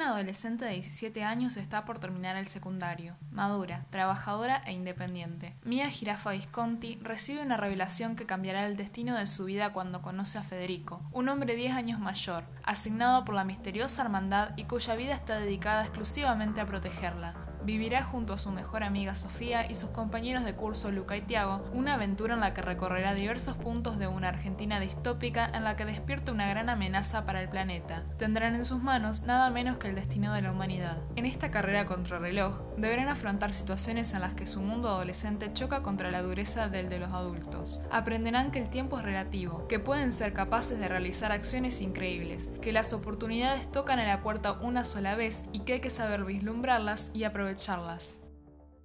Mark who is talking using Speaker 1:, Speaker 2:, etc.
Speaker 1: Una adolescente de 17 años está por terminar el secundario, madura, trabajadora e independiente. Mia Girafa Visconti recibe una revelación que cambiará el destino de su vida cuando conoce a Federico, un hombre 10 años mayor, asignado por la misteriosa hermandad y cuya vida está dedicada exclusivamente a protegerla. Vivirá junto a su mejor amiga Sofía y sus compañeros de curso Luca y Tiago una aventura en la que recorrerá diversos puntos de una Argentina distópica en la que despierta una gran amenaza para el planeta. Tendrán en sus manos nada menos que el destino de la humanidad. En esta carrera contra reloj, deberán afrontar situaciones en las que su mundo adolescente choca contra la dureza del de los adultos. Aprenderán que el tiempo es relativo, que pueden ser capaces de realizar acciones increíbles, que las oportunidades tocan a la puerta una sola vez y que hay que saber vislumbrarlas y aprovecharlas.